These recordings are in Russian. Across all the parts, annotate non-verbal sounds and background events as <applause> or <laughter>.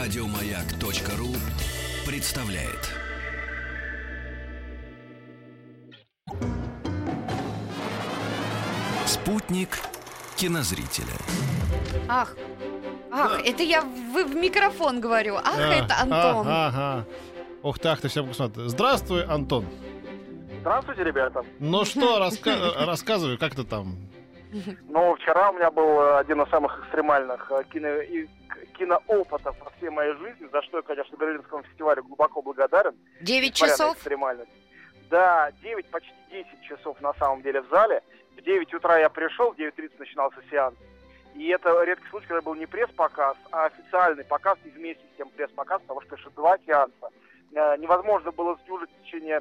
Радиомаяк.ру представляет. Спутник кинозрителя. Ах, ах, это я в, в микрофон говорю. Ах, А, это Антон. Ага, ага. Ух ты, ах ты, всем посмотри. Здравствуй, Антон. Здравствуйте, ребята. Ну что, раска- <laughs> рассказывай, как ты там? <laughs> Ну, вчера у меня был э, один из самых экстремальных э, кино, и- киноопытов во всей моей жизни, за что я, конечно, Берлинскому фестивалю глубоко благодарен. Девять часов? экстремальность. Да, 9, почти 10 часов на самом деле в зале. В 9 утра я пришел, в 9.30 начинался сеанс. И это редкий случай, когда был не пресс-показ, а официальный показ и вместе с тем пресс-показ, потому что это два сеанса. Э, Невозможно было сдюжить в течение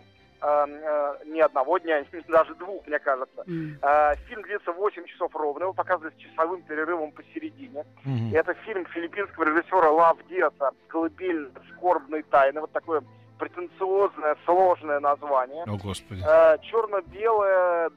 ни одного дня, <laughs> даже двух, мне кажется. Э, Фильм длится 8 часов ровно, его показывают с часовым перерывом посередине. И это фильм филиппинского режиссера Лав Диаса «Колыбель скорбной тайны». Вот такое претенциозное, сложное название. О, господи. Э, черно-белая,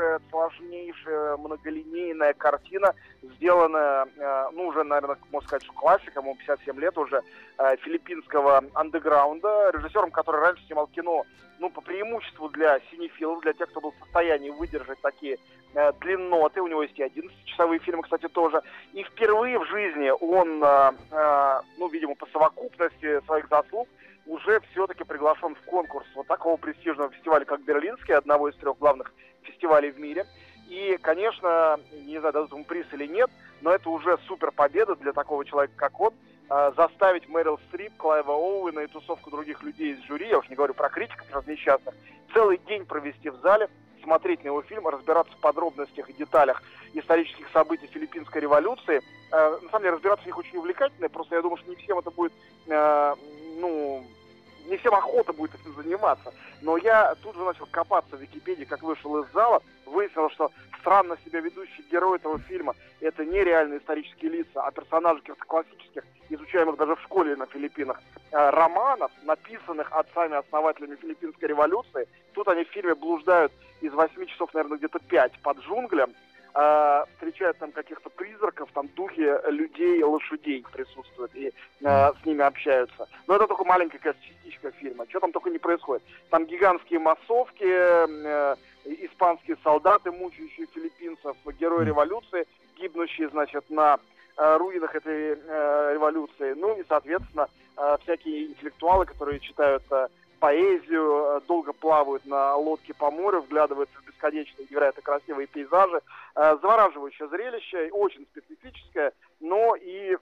длиннейшая, сложнейшая, многолинейная картина, сделанная, э, ну, уже, наверное, можно сказать, что классиком, ему 57 лет уже, э, филиппинского андеграунда, режиссером, который раньше снимал кино, ну, по преимуществу для синефилов, для тех, кто был в состоянии выдержать такие э, длинноты. У него есть и 11-часовые фильмы, кстати, тоже. И впервые в жизни он, ну, видимо, по совокупности своих заслуг, уже все-таки приглашен в конкурс вот такого престижного фестиваля, как Берлинский, одного из трех главных фестивалей в мире. И, конечно, не знаю, дадут ему приз или нет, но это уже супер победа для такого человека, как он, э, заставить Мэрил Стрип, Клайва Оуэна и тусовку других людей из жюри, я уж не говорю про критиков раз несчастных, целый день провести в зале, смотреть на его фильм, разбираться в подробностях и деталях исторических событий филиппинской революции. Э, на самом деле разбираться в них очень увлекательно, просто я думаю, что не всем это будет, э, ну, не всем охота будет этим заниматься. Но я тут же начал копаться в Википедии, как вышел из зала, выяснилось, что странно себя ведущий герой этого фильма это не реальные исторические лица, а персонажи каких-то классических, изучаемых даже в школе на Филиппинах, э, романов, написанных отцами-основателями филиппинской революции. Тут они в фильме блуждают из 8 часов, наверное, где-то 5 под джунглям, э, встречают там каких-то призраков, там духи людей, лошадей присутствуют и э, с ними общаются. Но это только маленькая, конечно, частичка фильма. Что там только не происходит. Там гигантские массовки, э, испанские солдаты, мучающие филиппинцев, герои революции, гибнущие, значит, на э, руинах этой э, революции. Ну и, соответственно, э, всякие интеллектуалы, которые читают э, поэзию, э, долго плавают на лодке по морю, вглядываются в бесконечные невероятно красивые пейзажи. Э, завораживающее зрелище, очень специфическое, но и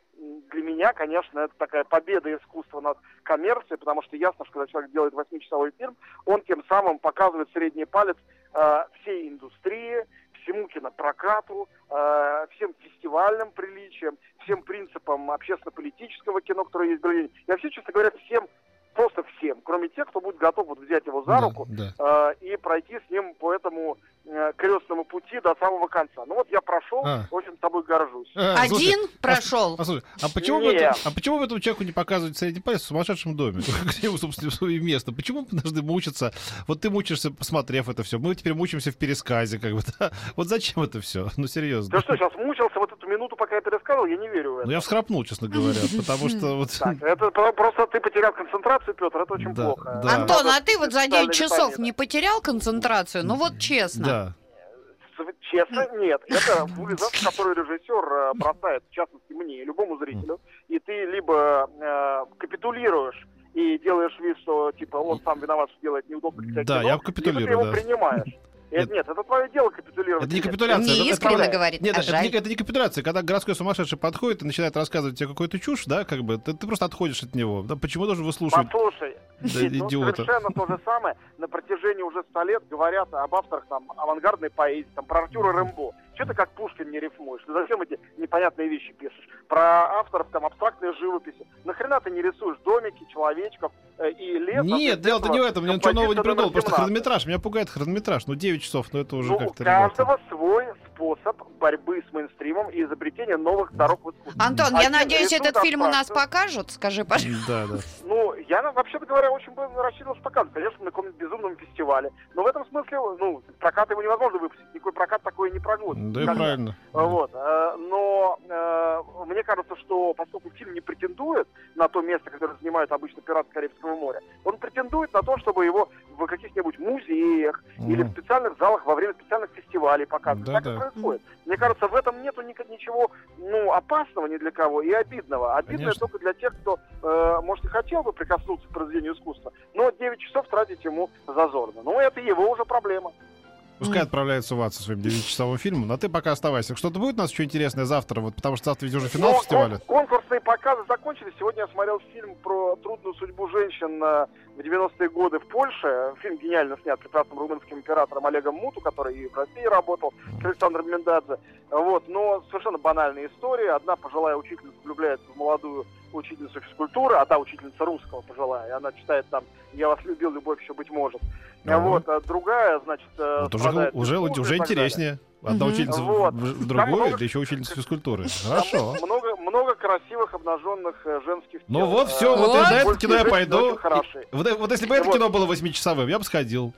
для меня, конечно, это такая победа искусства над коммерцией, потому что ясно, что когда человек делает восьмичасовой фильм, он тем самым показывает средний палец э, всей индустрии, всему кинопрокату, э, всем фестивальным приличиям, всем принципам общественно-политического кино, которое есть в Берлине. И вообще, честно говоря, всем, просто всем, кроме тех, кто будет готов вот взять его за руку да. э, и пройти с ним по этому крестному пути до самого конца. Ну вот я прошел, А. очень тобой горжусь. А, слушай, Один а, прошел. А, слушай, а почему, бы Нет. это- а почему бы этому человеку не показывать средний палец в сумасшедшем доме? <laughs> Где ему, собственно, свое место? Почему мы должны мучиться? Вот ты мучишься, посмотрев это все. Мы теперь мучимся в пересказе, как бы, <laughs> да? Вот зачем это все? Ну, серьезно. Ты что, сейчас мучился вот эту минуту, пока я пересказывал? Я не верю в это. Ну, я всхрапнул, честно говоря, <laughs> потому что вот... Так, это про- просто ты потерял концентрацию, Петр, это очень Да, плохо. да. Антон, а ты вот за специальные 9 часов не потерял концентрацию? Ну вот честно. Да. Честно, нет. Это <laughs> вызов, который режиссер э, бросает, в частности, мне, любому зрителю. И ты либо э, капитулируешь и делаешь вид, что типа он сам виноват, что делает неудобно Да, кино, я капитулирую, либо ты его да. принимаешь. <laughs> Это, нет, это твое дело капитулировать. Это не нет. капитуляция. Не это- это искренне правда. говорит, Нет, а это, не, это не капитуляция. Когда городской сумасшедший подходит и начинает рассказывать тебе какую-то чушь, да, как бы, ты, ты просто отходишь от него. Да, почему должен выслушивать? Послушай, Да, ну, идиота. совершенно то же самое. На протяжении уже ста лет говорят об авторах там авангардной поэзии, там про Артюра Рэмбо. Что ты как Пушкин не рифмуешь? Ты зачем эти непонятные вещи пишешь? Про авторов там абстрактной живописи. Нахрена ты не рисуешь домики, человечков э, и лес? Нет, дело-то не в этом. Я ничего нового не придумал. Просто хронометраж. Меня пугает хронометраж. Ну, 9 часов, ну это уже Ну, у как-то... ребята. каждого свой способ борьбы с мейнстримом и изобретения новых дорог в искусстве. Антон, я Один надеюсь, этот фильм у нас покажут? Скажи, пожалуйста. Да, да. Ну, я, ну, вообще-то говоря, очень бы рассчитывал показывать, конечно, на каком-нибудь безумном фестивале. Но в этом смысле, ну, прокат его невозможно выпустить. Никакой прокат такой не прогонит. Да и правильно. Вот. э, Но э, мне кажется, что поскольку фильм не претендует на то место, которое занимают обычно пираты Карибского моря, он претендует на то, чтобы его в каких-нибудь музеях Мгм. или в специальных залах во время специальных фестивалей показывать. Да, так да. и происходит. Мне кажется, в этом нету ни- ничего ну, опасного ни для кого и обидного. Обидное Конечно. только для тех, кто, э, может, и хотел бы прикоснуться к произведению искусства, но 9 часов тратить ему зазорно. Ну, это его уже проблема. Пускай отправляется в ад со своим 9-часовым фильмом, а ты пока оставайся. Что-то будет у нас еще интересное завтра, вот, потому что завтра ведь уже финал Ну, фестиваля. кон- конкурсные показы закончились. Сегодня я смотрел фильм про трудную судьбу женщин э, в 90-е годы в Польше. Фильм гениально снят прекрасным румынским оператором Олегом Муту, который и в России работал, с Александром Мендадзе. Вот. Но совершенно банальная история. Одна пожилая учительница влюбляется в молодую учительницу физкультуры, а та учительница русского пожилая, и она читает там «Я вас любил, любовь еще быть может». Ага. Вот. А другая, значит, э, Вот уже, уже, уже интереснее. Одна Мгм. учительница в- Вот. в, другую, много- да еще учительница физкультуры. Хорошо. Много, много красивых обнаженных э, женских Ну тел. вот Э, все, вот, Вот. на это кино я пойду. И- Вот, вот если бы это Вот. кино было восьмичасовым, я бы сходил.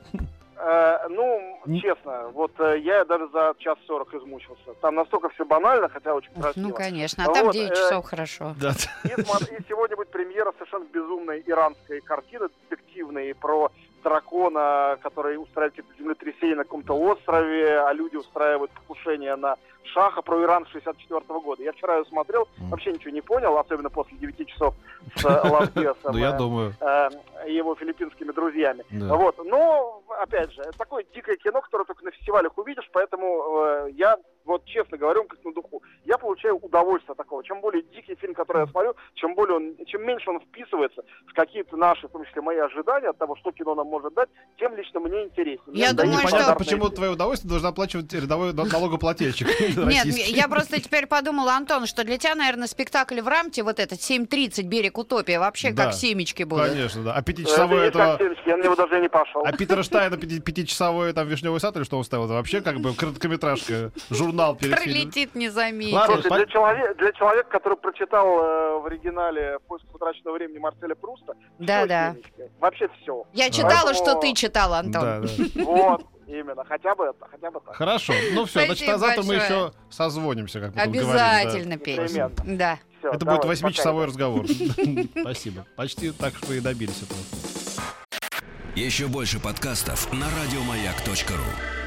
Э, ну, Не- честно, вот э, я даже за час сорок измучился. Там настолько все банально, хотя очень красиво. Ну, конечно. А там Вот, 9 э, часов хорошо. Да. И, и сегодня будет премьера совершенно безумной иранской картины, детективной, про дракона, который устраивает какие-то землетрясения на каком-то острове, а люди устраивают покушение на шаха про Иран 64 года. Я вчера ее смотрел, вообще ничего не понял, особенно после 9 часов с э, Лас-Вегасом, Ну, я э, думаю. э, его филиппинскими друзьями. Вот. Но, опять же, такое дикое кино, которое только на фестивалях увидишь, поэтому я, вот честно говорю, как на духу, я получаю удовольствие от такого. Чем более дикий фильм, который я смотрю, чем более он, чем меньше он вписывается в какие-то наши, в том числе мои ожидания от того, что кино нам может дать, тем лично мне интереснее. Я думаю, что- Непонятно, стандартные почему твое удовольствие должен оплачивать рядовой на- налогоплательщик <laughs> <laughs> Нет, я просто теперь подумала, Антон, что для тебя, наверное, спектакль в рамте, вот этот 7.30 «Берег утопия», вообще как семечки будут. Конечно, да. А Это пятичасовой фильмчик, я на него даже не пошел. А Питера Штайна пяти- пятичасовой там «Вишневый сад» или что он ставил? Это вообще как бы короткометражка, журнал перед фильмом. Пролетит, не заметит. Ладно, Слушай, для, человека, для человека, который прочитал э, в оригинале «Поиск утраченного времени» Марселя Пруста, Да, да. семечки. вообще все. Я читала, Поэтому- что ты читал, Антон. Да, да. Вот, именно, хотя бы это, хотя бы так. Хорошо. Ну все, значит, а завтра мы еще созвонимся, как мы Обязательно. Непременно. Да. Да. Это будет восьмичасовой разговор. <laughs> <laughs> Спасибо. Почти так, что и добились этого. Еще больше подкастов на радиомаяк.ру.